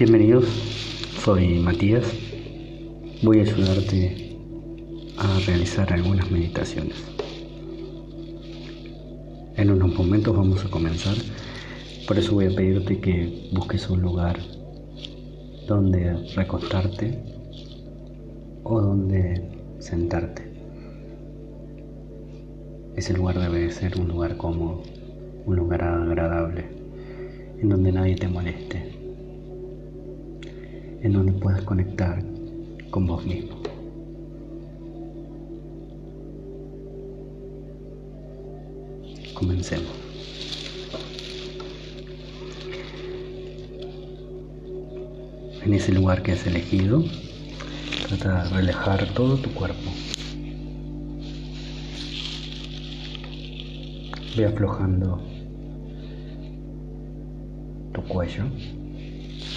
Bienvenidos, soy Matías. Voy a ayudarte a realizar algunas meditaciones. En unos momentos vamos a comenzar, por eso voy a pedirte que busques un lugar donde recostarte o donde sentarte. Ese lugar debe ser un lugar cómodo, un lugar agradable, en donde nadie te moleste en donde puedas conectar con vos mismo. Comencemos. En ese lugar que has elegido, trata de relajar todo tu cuerpo. Ve aflojando tu cuello,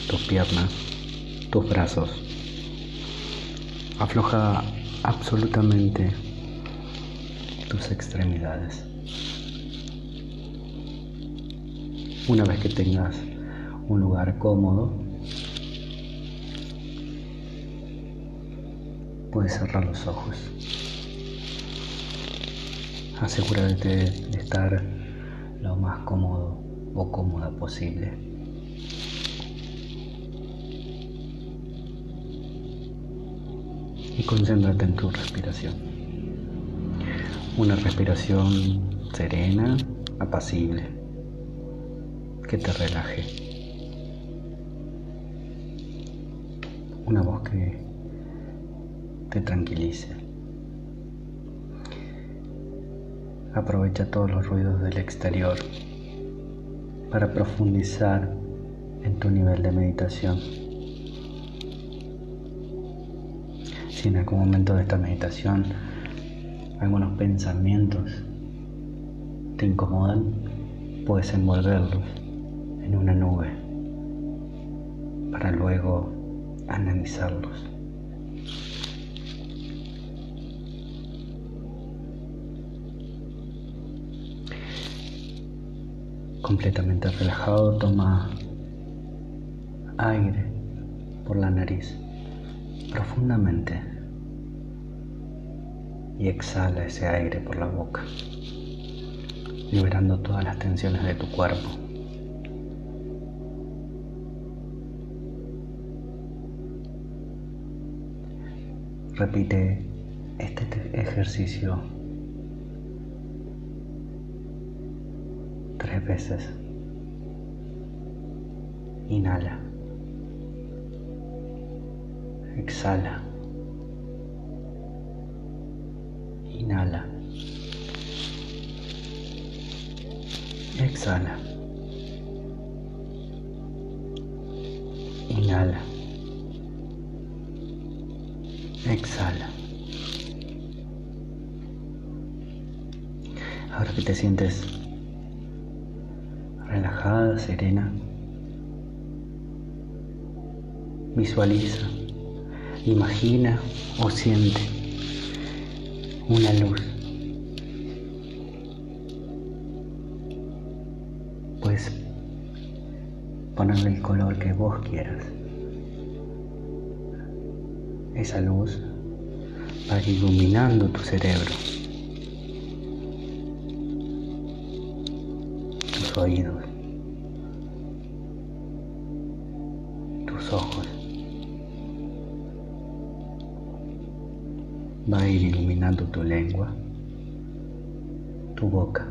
tus piernas, tus brazos. Afloja absolutamente tus extremidades. Una vez que tengas un lugar cómodo, puedes cerrar los ojos. Asegúrate de estar lo más cómodo o cómoda posible. Concéntrate en tu respiración. Una respiración serena, apacible, que te relaje. Una voz que te tranquilice. Aprovecha todos los ruidos del exterior para profundizar en tu nivel de meditación. En algún momento de esta meditación algunos pensamientos te incomodan, puedes envolverlos en una nube para luego analizarlos. Completamente relajado, toma aire por la nariz profundamente y exhala ese aire por la boca, liberando todas las tensiones de tu cuerpo. Repite este ejercicio tres veces. Inhala. Exhala. Inhala. Exhala. Inhala. Exhala. Ahora que te sientes relajada, serena, visualiza, imagina o siente una luz. Puedes ponerle el color que vos quieras. Esa luz va iluminando tu cerebro, tus oídos, tu lengua, tu boca.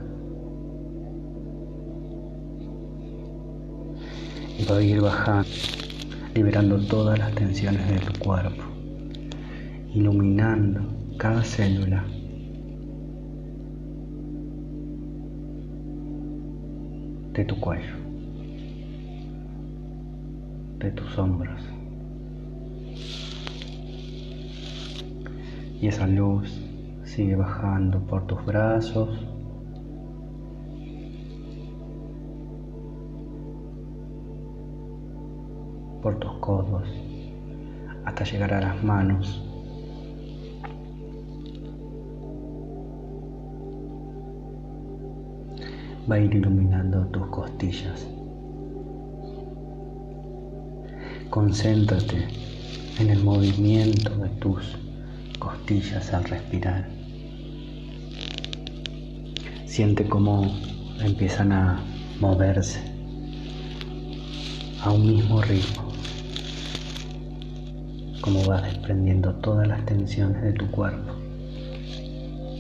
Y va a ir bajando, liberando todas las tensiones de tu cuerpo, iluminando cada célula. de tu cuello, de tus hombros. y esa luz sigue bajando por tus brazos. por tus codos hasta llegar a las manos. Va a ir iluminando tus costillas. Concéntrate en el movimiento de tus costillas al respirar. Siente cómo empiezan a moverse a un mismo ritmo, como vas desprendiendo todas las tensiones de tu cuerpo.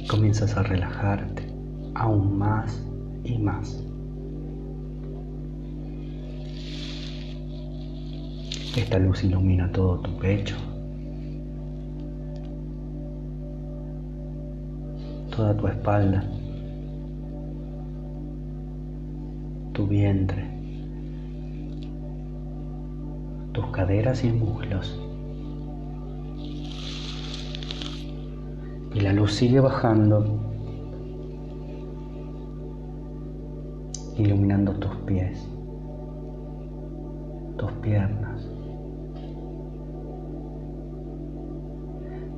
Comienzas a relajarte aún más y más. Esta luz ilumina todo tu pecho, toda tu espalda, tu vientre, tus caderas y muslos. Y la luz sigue bajando, iluminando tus pies, tus piernas.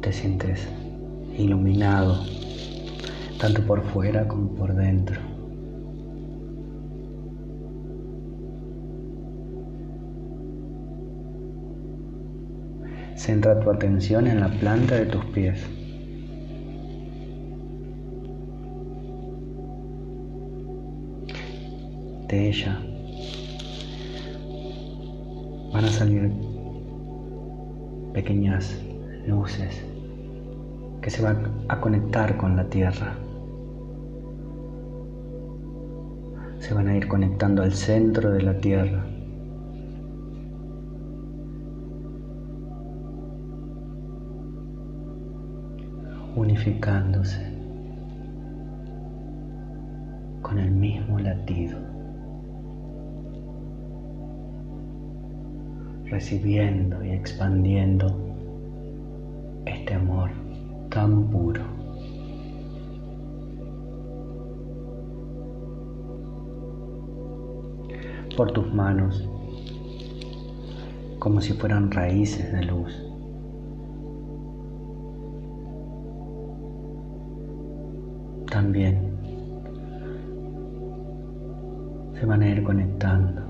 te sientes iluminado, tanto por fuera como por dentro. Centra tu atención en la planta de tus pies. De ella van a salir pequeñas luces que se van a conectar con la tierra. Se van a ir conectando al centro de la tierra. Unificándose con el mismo latido, recibiendo y expandiendo este amor tan puro. Por tus manos, como si fueran raíces de luz. También se van a ir conectando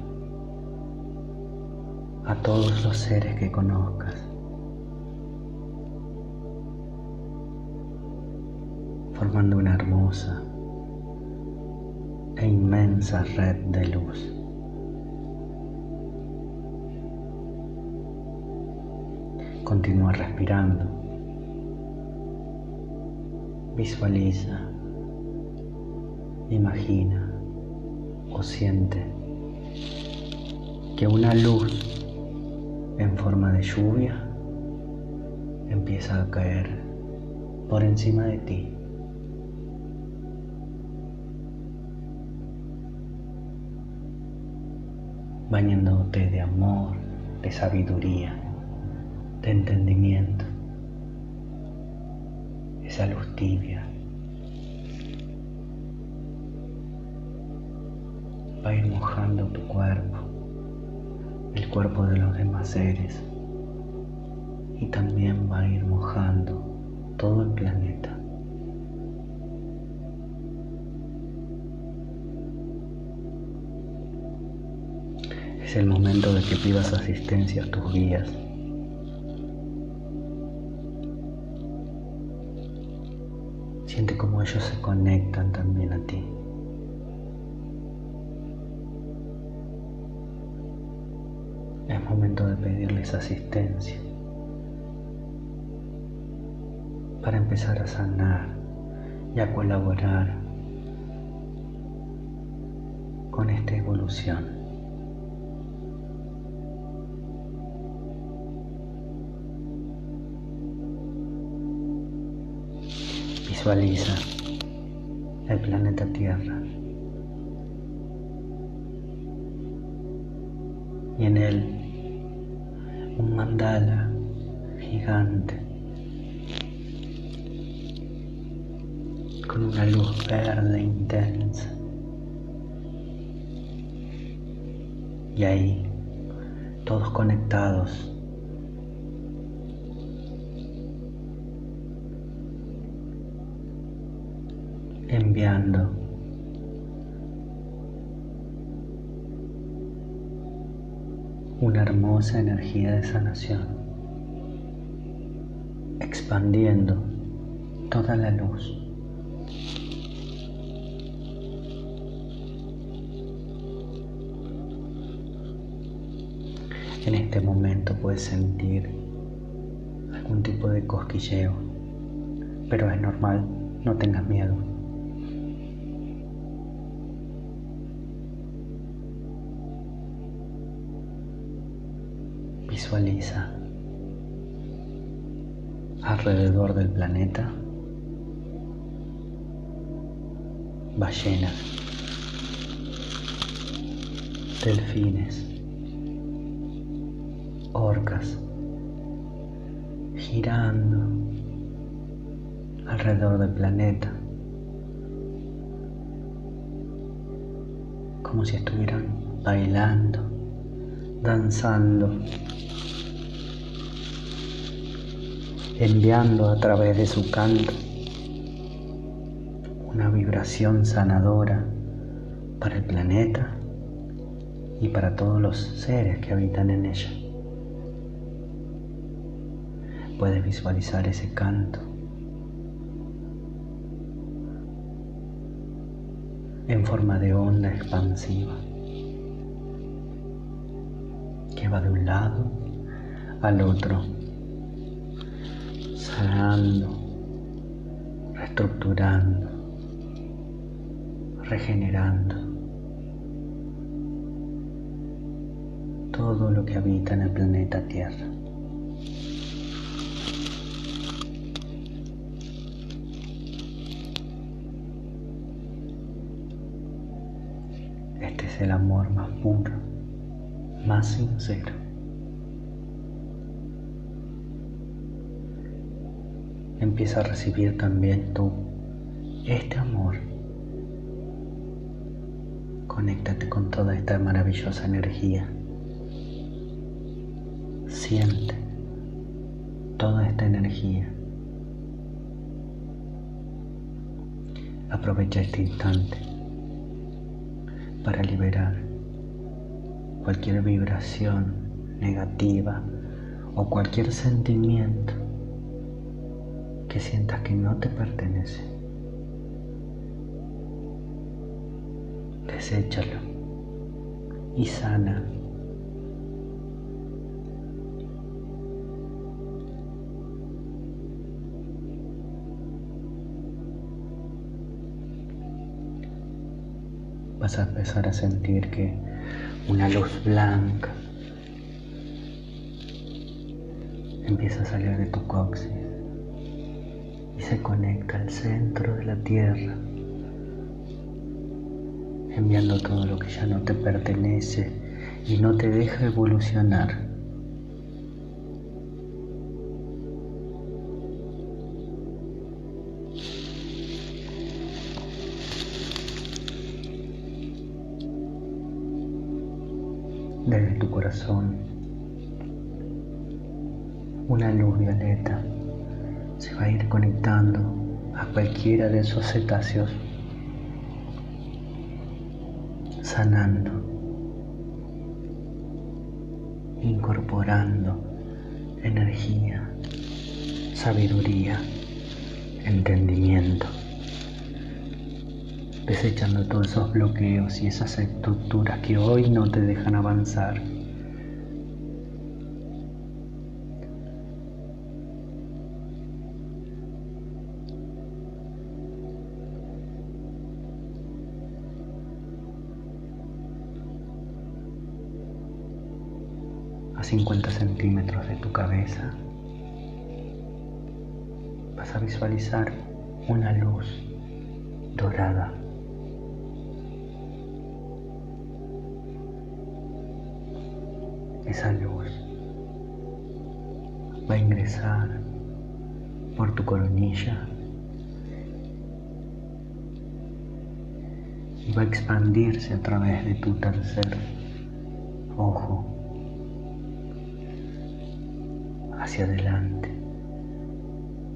a todos los seres que conozcas. formando una hermosa e inmensa red de luz. Continúa respirando. Visualiza, imagina o siente que una luz en forma de lluvia empieza a caer por encima de ti. bañándote de amor, de sabiduría, de entendimiento. Esa luz tibia va a ir mojando tu cuerpo, el cuerpo de los demás seres y también va a ir mojando todo el planeta. Es el momento de que pidas asistencia a tus guías. Siente cómo ellos se conectan también a ti. De pedirles asistencia para empezar a sanar y a colaborar con esta evolución. Visualiza el planeta Tierra y en él con una luz verde intensa. Y ahí, todos conectados. Enviando. Una hermosa energía de sanación, expandiendo toda la luz. En este momento puedes sentir algún tipo de cosquilleo, pero es normal, no tengas miedo. Visualiza alrededor del planeta. Ballenas, delfines, orcas, girando alrededor del planeta, como si estuvieran bailando, danzando, enviando a través de su canto una vibración sanadora para el planeta y para todos los seres que habitan en ella. Puedes visualizar ese canto en forma de onda expansiva que va de un lado al otro, reestructurando, regenerando todo lo que habita en el planeta Tierra. Este es el amor más puro, más sincero. Empieza a recibir también tú este amor Conéctate con toda esta maravillosa energía. Siente toda esta energía. Aprovecha este instante para liberar cualquier vibración negativa o cualquier sentimiento que sientas que no te pertenece. deséchalo y sana. Vas a empezar a sentir que una luz blanca empieza a salir de tu coxis se conecta al centro de la tierra enviando todo lo que ya no te pertenece y no te deja evolucionar. Desde tu corazón, una luz violeta se va a ir conectando a cualquiera de esos cetáceos sanando, incorporando energía, sabiduría, entendimiento, desechando todos esos bloqueos y esas estructuras que hoy no te dejan avanzar. 50 centímetros de tu cabeza, vas a visualizar una luz dorada. Esa luz va a ingresar por tu coronilla y va a expandirse a través de tu tercer ojo hacia adelante,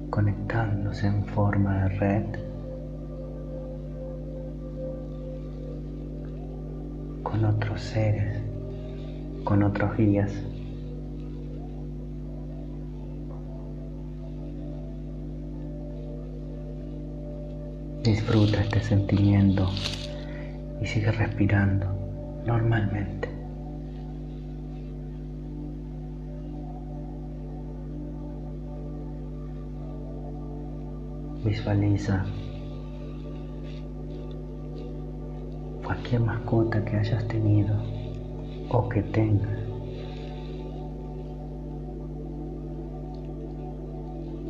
conectándose en forma de red con otros seres, con otros guías. Disfruta este sentimiento y sigue respirando normalmente. Visualiza cualquier mascota que hayas tenido o que tengas.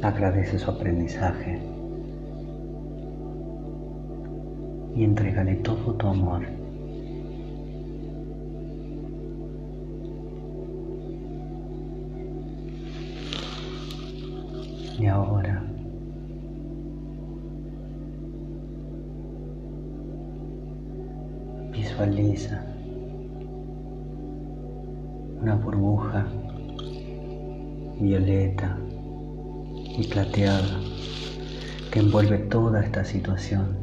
Agradece su aprendizaje y entrégale todo tu amor. Y ahora una burbuja violeta y plateada que envuelve toda esta situación,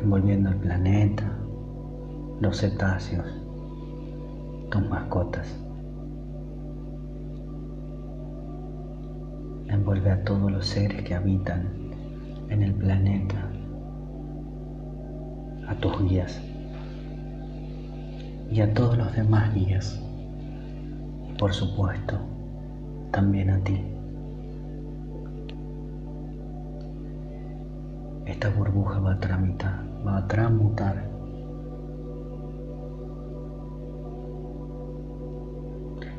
envolviendo el planeta, los cetáceos, tus mascotas. Envuelve a todos los seres que habitan en el planeta a tus guías y a todos los demás guías. Y por supuesto también a ti. Esta burbuja va a tramitar, va a transmutar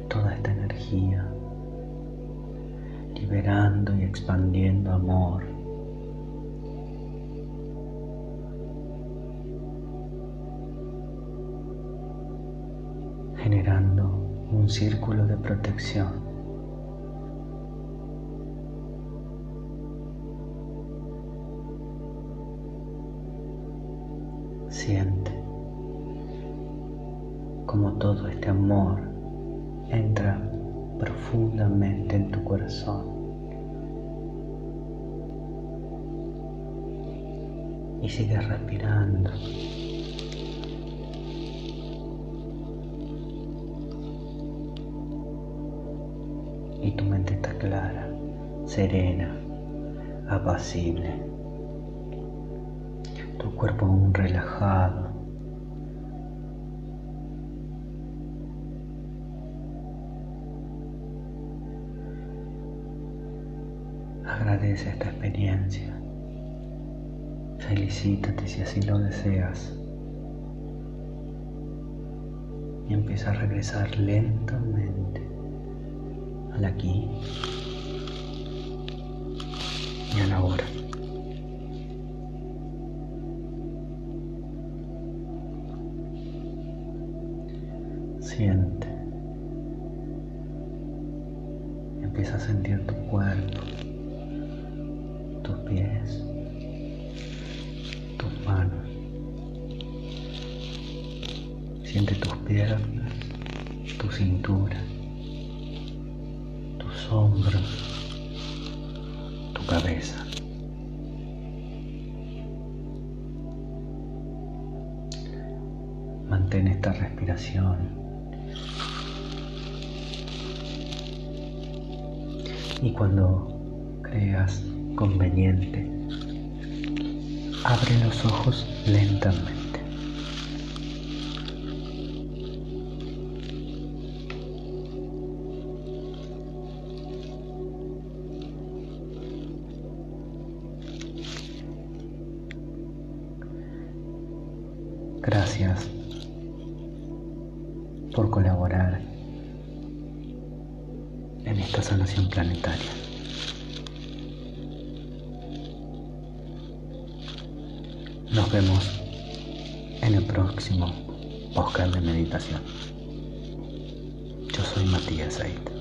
toda esta energía, liberando y expandiendo amor, círculo de protección. Siente como todo este amor entra profundamente en tu corazón y sigue respirando. Tu mente está clara, serena, apacible. Tu cuerpo aún relajado. Agradece esta experiencia. Felicítate si así lo deseas. Y empieza a regresar lentamente al aquí y a la hora. Siente. Empieza a sentir tu cuerpo, tus pies, tus manos. Siente tus piernas, tu cintura tu cabeza. Mantén esta respiración. Y cuando creas conveniente, abre los ojos lentamente. Gracias por colaborar en esta sanación planetaria. Nos vemos en el próximo Oscar de Meditación. Yo soy Matías Said.